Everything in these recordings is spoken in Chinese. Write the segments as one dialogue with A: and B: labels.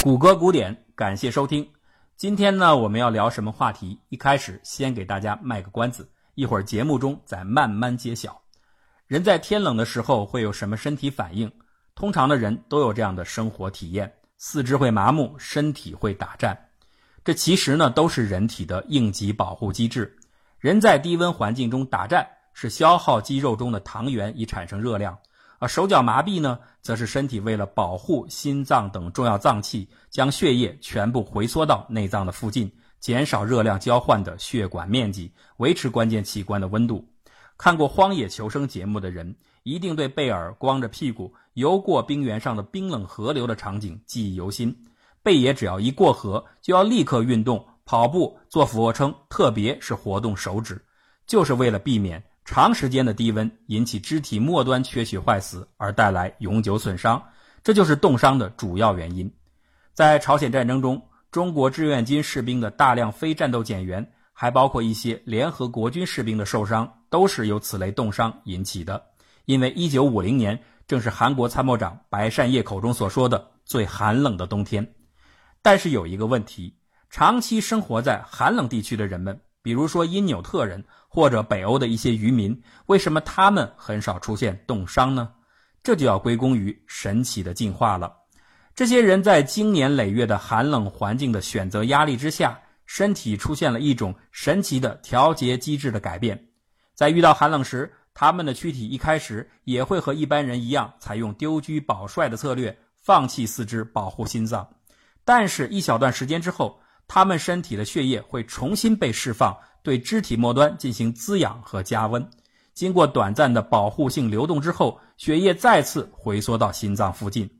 A: 谷歌古典，感谢收听。今天呢，我们要聊什么话题？一开始先给大家卖个关子，一会儿节目中再慢慢揭晓。人在天冷的时候会有什么身体反应？通常的人都有这样的生活体验：四肢会麻木，身体会打颤。这其实呢，都是人体的应急保护机制。人在低温环境中打颤，是消耗肌肉中的糖原以产生热量。而手脚麻痹呢，则是身体为了保护心脏等重要脏器，将血液全部回缩到内脏的附近，减少热量交换的血管面积，维持关键器官的温度。看过《荒野求生》节目的人，一定对贝尔光着屁股游过冰原上的冰冷河流的场景记忆犹新。贝爷只要一过河，就要立刻运动，跑步、做俯卧撑，特别是活动手指，就是为了避免。长时间的低温引起肢体末端缺血坏死，而带来永久损伤，这就是冻伤的主要原因。在朝鲜战争中，中国志愿军士兵的大量非战斗减员，还包括一些联合国军士兵的受伤，都是由此类冻伤引起的。因为1950年正是韩国参谋长白善烨口中所说的最寒冷的冬天。但是有一个问题，长期生活在寒冷地区的人们。比如说因纽特人或者北欧的一些渔民，为什么他们很少出现冻伤呢？这就要归功于神奇的进化了。这些人在经年累月的寒冷环境的选择压力之下，身体出现了一种神奇的调节机制的改变。在遇到寒冷时，他们的躯体一开始也会和一般人一样，采用丢车保帅的策略，放弃四肢保护心脏。但是，一小段时间之后，他们身体的血液会重新被释放，对肢体末端进行滋养和加温。经过短暂的保护性流动之后，血液再次回缩到心脏附近。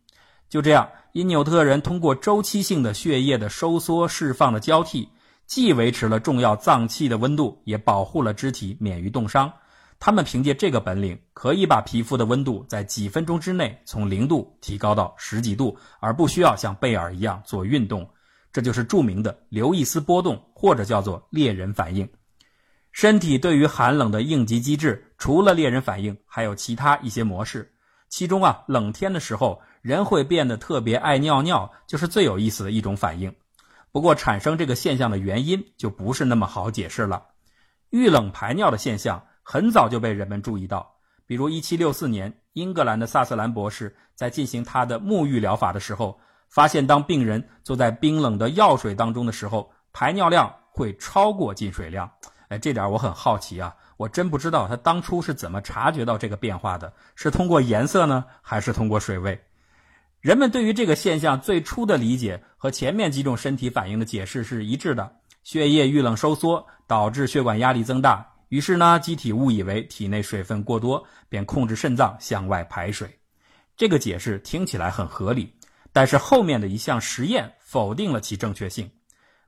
A: 就这样，因纽特人通过周期性的血液的收缩释放的交替，既维持了重要脏器的温度，也保护了肢体免于冻伤。他们凭借这个本领，可以把皮肤的温度在几分钟之内从零度提高到十几度，而不需要像贝尔一样做运动。这就是著名的刘易斯波动，或者叫做猎人反应。身体对于寒冷的应急机制，除了猎人反应，还有其他一些模式。其中啊，冷天的时候，人会变得特别爱尿尿，就是最有意思的一种反应。不过，产生这个现象的原因就不是那么好解释了。遇冷排尿的现象很早就被人们注意到，比如1764年，英格兰的萨瑟兰博士在进行他的沐浴疗法的时候。发现，当病人坐在冰冷的药水当中的时候，排尿量会超过进水量。哎，这点我很好奇啊，我真不知道他当初是怎么察觉到这个变化的，是通过颜色呢，还是通过水位？人们对于这个现象最初的理解和前面几种身体反应的解释是一致的：血液遇冷收缩，导致血管压力增大，于是呢，机体误以为体内水分过多，便控制肾脏向外排水。这个解释听起来很合理。但是后面的一项实验否定了其正确性。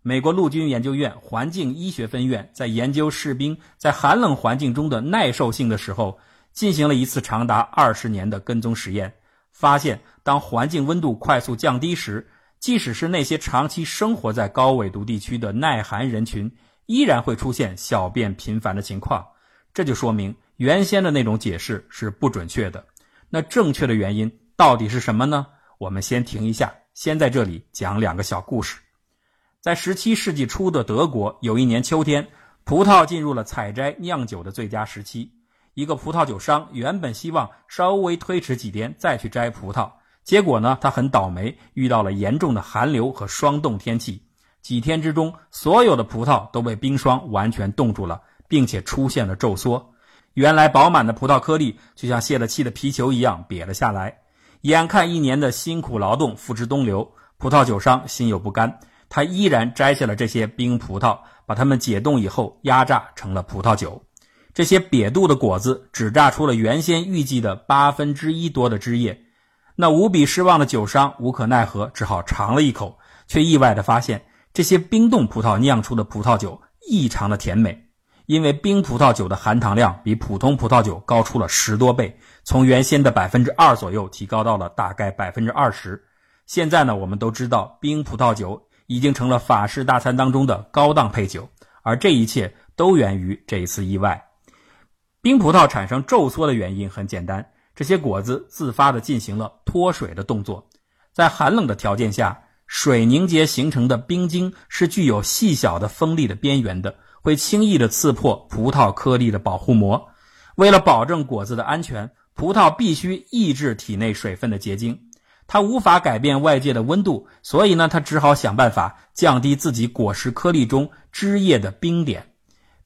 A: 美国陆军研究院环境医学分院在研究士兵在寒冷环境中的耐受性的时候，进行了一次长达二十年的跟踪实验，发现当环境温度快速降低时，即使是那些长期生活在高纬度地区的耐寒人群，依然会出现小便频繁的情况。这就说明原先的那种解释是不准确的。那正确的原因到底是什么呢？我们先停一下，先在这里讲两个小故事。在十七世纪初的德国，有一年秋天，葡萄进入了采摘酿酒的最佳时期。一个葡萄酒商原本希望稍微推迟几天再去摘葡萄，结果呢，他很倒霉，遇到了严重的寒流和霜冻天气。几天之中，所有的葡萄都被冰霜完全冻住了，并且出现了皱缩。原来饱满的葡萄颗粒就像泄了气的皮球一样瘪了下来。眼看一年的辛苦劳动付之东流，葡萄酒商心有不甘，他依然摘下了这些冰葡萄，把它们解冻以后压榨成了葡萄酒。这些瘪肚的果子只榨出了原先预计的八分之一多的汁液。那无比失望的酒商无可奈何，只好尝了一口，却意外地发现，这些冰冻葡萄酿出的葡萄酒异常的甜美。因为冰葡萄酒的含糖量比普通葡萄酒高出了十多倍，从原先的百分之二左右提高到了大概百分之二十。现在呢，我们都知道冰葡萄酒已经成了法式大餐当中的高档配酒，而这一切都源于这一次意外。冰葡萄产生皱缩的原因很简单，这些果子自发地进行了脱水的动作，在寒冷的条件下，水凝结形成的冰晶是具有细小的锋利的边缘的，会轻易的刺破葡萄颗粒的保护膜。为了保证果子的安全，葡萄必须抑制体内水分的结晶。它无法改变外界的温度，所以呢，它只好想办法降低自己果实颗粒中汁液的冰点。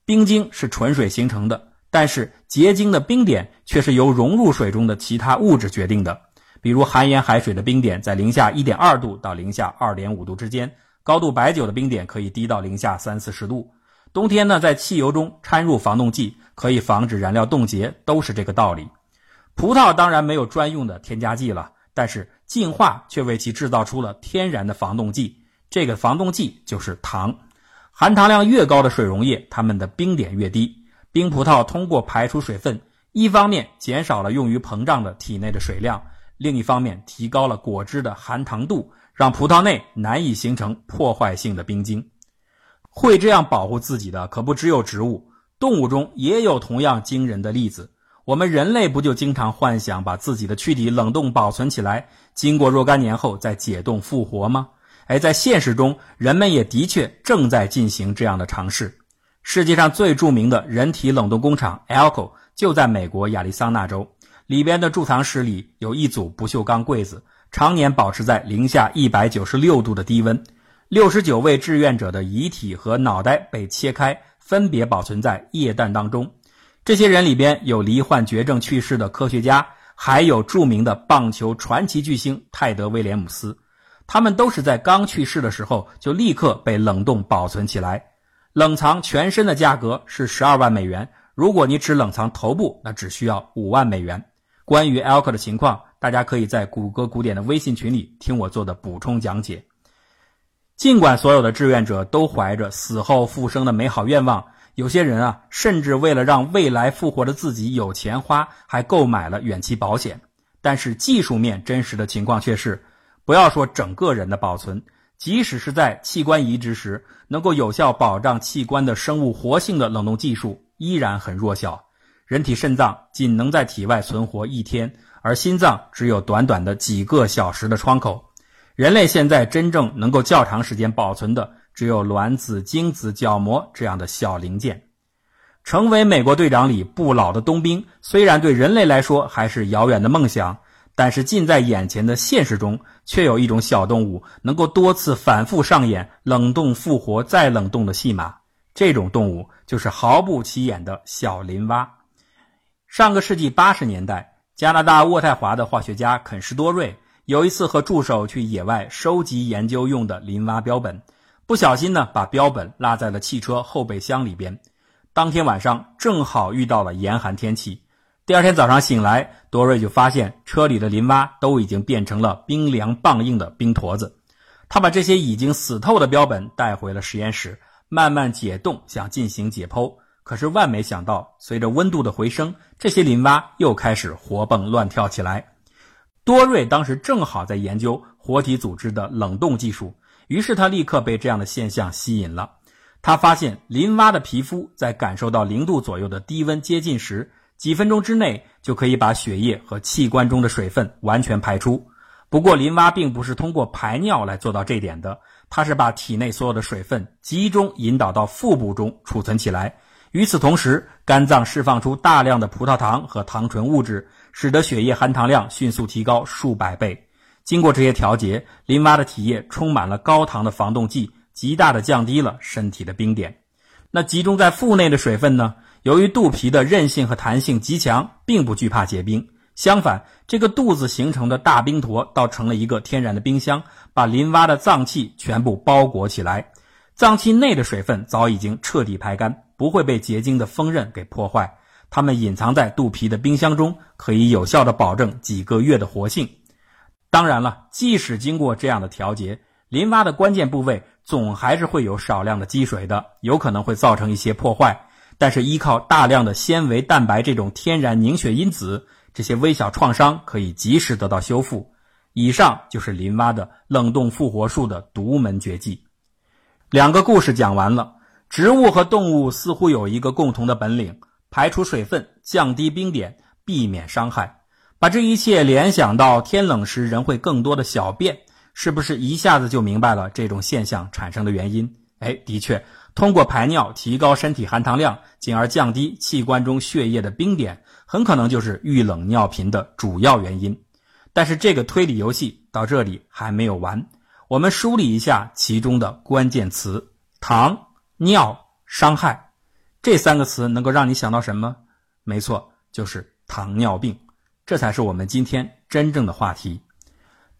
A: 冰晶是纯水形成的，但是结晶的冰点却是由融入水中的其他物质决定的。比如含盐海水的冰点在零下一点二度到零下二点五度之间，高度白酒的冰点可以低到零下三四十度。冬天呢，在汽油中掺入防冻剂，可以防止燃料冻结，都是这个道理。葡萄当然没有专用的添加剂了，但是。进化却为其制造出了天然的防冻剂，这个防冻剂就是糖。含糖量越高的水溶液，它们的冰点越低。冰葡萄通过排出水分，一方面减少了用于膨胀的体内的水量，另一方面提高了果汁的含糖度，让葡萄内难以形成破坏性的冰晶。会这样保护自己的可不只有植物，动物中也有同样惊人的例子。我们人类不就经常幻想把自己的躯体冷冻保存起来，经过若干年后再解冻复活吗？哎，在现实中，人们也的确正在进行这样的尝试。世界上最著名的人体冷冻工厂 Alco 就在美国亚利桑那州，里边的贮藏室里有一组不锈钢柜子，常年保持在零下一百九十六度的低温。六十九位志愿者的遗体和脑袋被切开，分别保存在液氮当中。这些人里边有罹患绝症去世的科学家，还有著名的棒球传奇巨星泰德·威廉姆斯，他们都是在刚去世的时候就立刻被冷冻保存起来。冷藏全身的价格是十二万美元，如果你只冷藏头部，那只需要五万美元。关于 Elk 的情况，大家可以在谷歌古典的微信群里听我做的补充讲解。尽管所有的志愿者都怀着死后复生的美好愿望。有些人啊，甚至为了让未来复活的自己有钱花，还购买了远期保险。但是技术面真实的情况却是，不要说整个人的保存，即使是在器官移植时，能够有效保障器官的生物活性的冷冻技术依然很弱小。人体肾脏仅能在体外存活一天，而心脏只有短短的几个小时的窗口。人类现在真正能够较长时间保存的。只有卵子、精子、角膜这样的小零件，成为美国队长里不老的冬兵，虽然对人类来说还是遥远的梦想，但是近在眼前的现实中，却有一种小动物能够多次反复上演冷冻复活再冷冻的戏码。这种动物就是毫不起眼的小林蛙。上个世纪八十年代，加拿大渥太华的化学家肯什多瑞有一次和助手去野外收集研究用的林蛙标本。不小心呢，把标本落在了汽车后备箱里边。当天晚上正好遇到了严寒天气。第二天早上醒来，多瑞就发现车里的林蛙都已经变成了冰凉棒硬的冰坨子。他把这些已经死透的标本带回了实验室，慢慢解冻，想进行解剖。可是万没想到，随着温度的回升，这些林蛙又开始活蹦乱跳起来。多瑞当时正好在研究活体组织的冷冻技术。于是他立刻被这样的现象吸引了。他发现林蛙的皮肤在感受到零度左右的低温接近时，几分钟之内就可以把血液和器官中的水分完全排出。不过，林蛙并不是通过排尿来做到这点的，它是把体内所有的水分集中引导到腹部中储存起来。与此同时，肝脏释放出大量的葡萄糖和糖醇物质，使得血液含糖量迅速提高数百倍。经过这些调节，林蛙的体液充满了高糖的防冻剂，极大的降低了身体的冰点。那集中在腹内的水分呢？由于肚皮的韧性和弹性极强，并不惧怕结冰。相反，这个肚子形成的大冰坨倒成了一个天然的冰箱，把林蛙的脏器全部包裹起来。脏器内的水分早已经彻底排干，不会被结晶的锋刃给破坏。它们隐藏在肚皮的冰箱中，可以有效的保证几个月的活性。当然了，即使经过这样的调节，林蛙的关键部位总还是会有少量的积水的，有可能会造成一些破坏。但是依靠大量的纤维蛋白这种天然凝血因子，这些微小创伤可以及时得到修复。以上就是林蛙的冷冻复活术的独门绝技。两个故事讲完了，植物和动物似乎有一个共同的本领：排出水分，降低冰点，避免伤害。把这一切联想到天冷时人会更多的小便，是不是一下子就明白了这种现象产生的原因？哎，的确，通过排尿提高身体含糖量，进而降低器官中血液的冰点，很可能就是遇冷尿频的主要原因。但是这个推理游戏到这里还没有完，我们梳理一下其中的关键词：糖、尿、伤害。这三个词能够让你想到什么？没错，就是糖尿病。这才是我们今天真正的话题。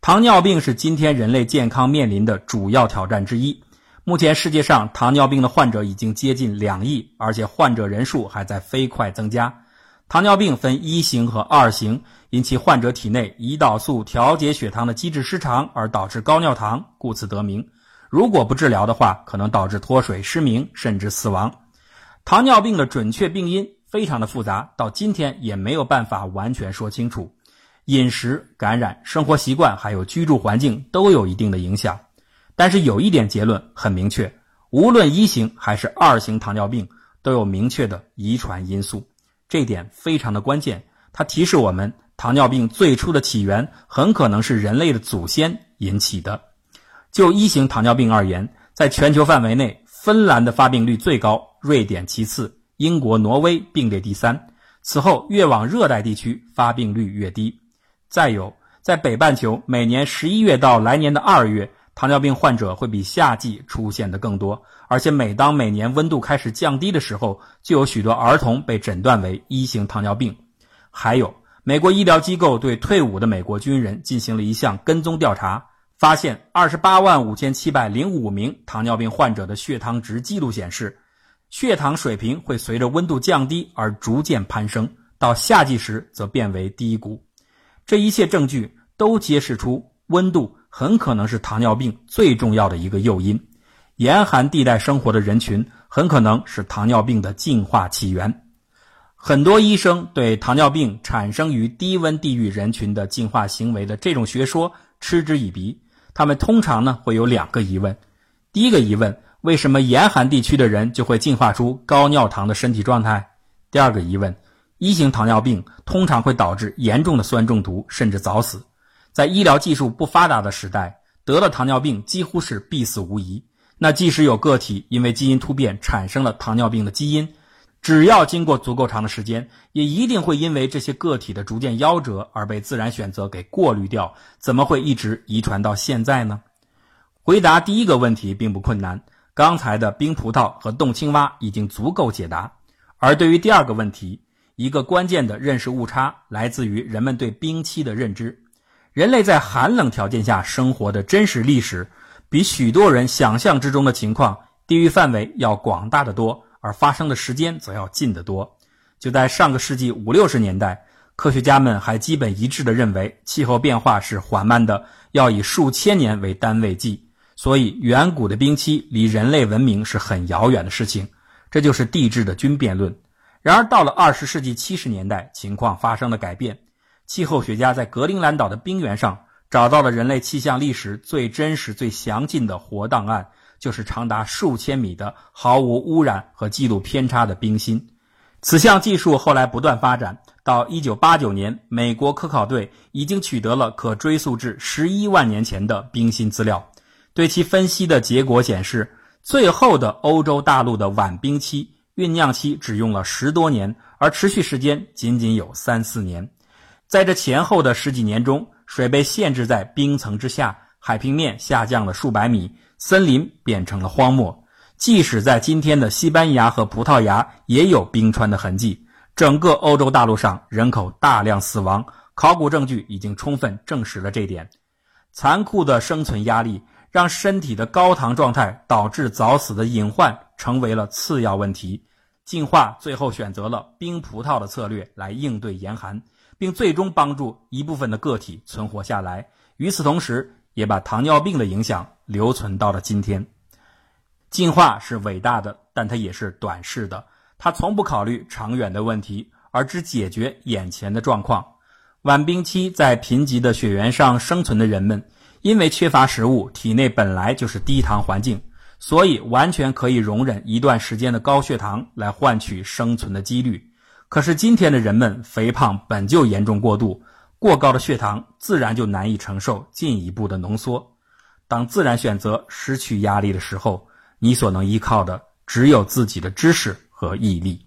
A: 糖尿病是今天人类健康面临的主要挑战之一。目前世界上糖尿病的患者已经接近两亿，而且患者人数还在飞快增加。糖尿病分一型和二型，因其患者体内胰岛素调节血糖的机制失常而导致高尿糖，故此得名。如果不治疗的话，可能导致脱水、失明，甚至死亡。糖尿病的准确病因非常的复杂，到今天也没有办法完全说清楚。饮食、感染、生活习惯还有居住环境都有一定的影响。但是有一点结论很明确，无论一型还是二型糖尿病都有明确的遗传因素，这点非常的关键。它提示我们，糖尿病最初的起源很可能是人类的祖先引起的。就一型糖尿病而言，在全球范围内，芬兰的发病率最高，瑞典其次，英国、挪威并列第三。此后越往热带地区，发病率越低。再有，在北半球，每年十一月到来年的二月。糖尿病患者会比夏季出现的更多，而且每当每年温度开始降低的时候，就有许多儿童被诊断为一型糖尿病。还有，美国医疗机构对退伍的美国军人进行了一项跟踪调查，发现二十八万五千七百零五名糖尿病患者的血糖值记录显示，血糖水平会随着温度降低而逐渐攀升，到夏季时则变为低谷。这一切证据都揭示出温度。很可能是糖尿病最重要的一个诱因，严寒地带生活的人群很可能是糖尿病的进化起源。很多医生对糖尿病产生于低温地域人群的进化行为的这种学说嗤之以鼻。他们通常呢会有两个疑问：第一个疑问，为什么严寒地区的人就会进化出高尿糖的身体状态？第二个疑问，一型糖尿病通常会导致严重的酸中毒，甚至早死。在医疗技术不发达的时代，得了糖尿病几乎是必死无疑。那即使有个体因为基因突变产生了糖尿病的基因，只要经过足够长的时间，也一定会因为这些个体的逐渐夭折而被自然选择给过滤掉。怎么会一直遗传到现在呢？回答第一个问题并不困难，刚才的冰葡萄和冻青蛙已经足够解答。而对于第二个问题，一个关键的认识误差来自于人们对冰期的认知。人类在寒冷条件下生活的真实历史，比许多人想象之中的情况地域范围要广大的多，而发生的时间则要近得多。就在上个世纪五六十年代，科学家们还基本一致地认为气候变化是缓慢的，要以数千年为单位计，所以远古的冰期离人类文明是很遥远的事情。这就是地质的均变论。然而到了二十世纪七十年代，情况发生了改变。气候学家在格陵兰岛的冰原上找到了人类气象历史最真实、最详尽的活档案，就是长达数千米的毫无污染和记录偏差的冰芯。此项技术后来不断发展，到1989年，美国科考队已经取得了可追溯至11万年前的冰芯资料。对其分析的结果显示，最后的欧洲大陆的晚冰期酝酿期只用了十多年，而持续时间仅仅有三四年。在这前后的十几年中，水被限制在冰层之下，海平面下降了数百米，森林变成了荒漠。即使在今天的西班牙和葡萄牙，也有冰川的痕迹。整个欧洲大陆上人口大量死亡，考古证据已经充分证实了这点。残酷的生存压力让身体的高糖状态导致早死的隐患成为了次要问题。进化最后选择了冰葡萄的策略来应对严寒。并最终帮助一部分的个体存活下来，与此同时，也把糖尿病的影响留存到了今天。进化是伟大的，但它也是短视的。它从不考虑长远的问题，而只解决眼前的状况。晚冰期在贫瘠的雪原上生存的人们，因为缺乏食物，体内本来就是低糖环境，所以完全可以容忍一段时间的高血糖来换取生存的几率。可是今天的人们肥胖本就严重过度，过高的血糖自然就难以承受进一步的浓缩。当自然选择失去压力的时候，你所能依靠的只有自己的知识和毅力。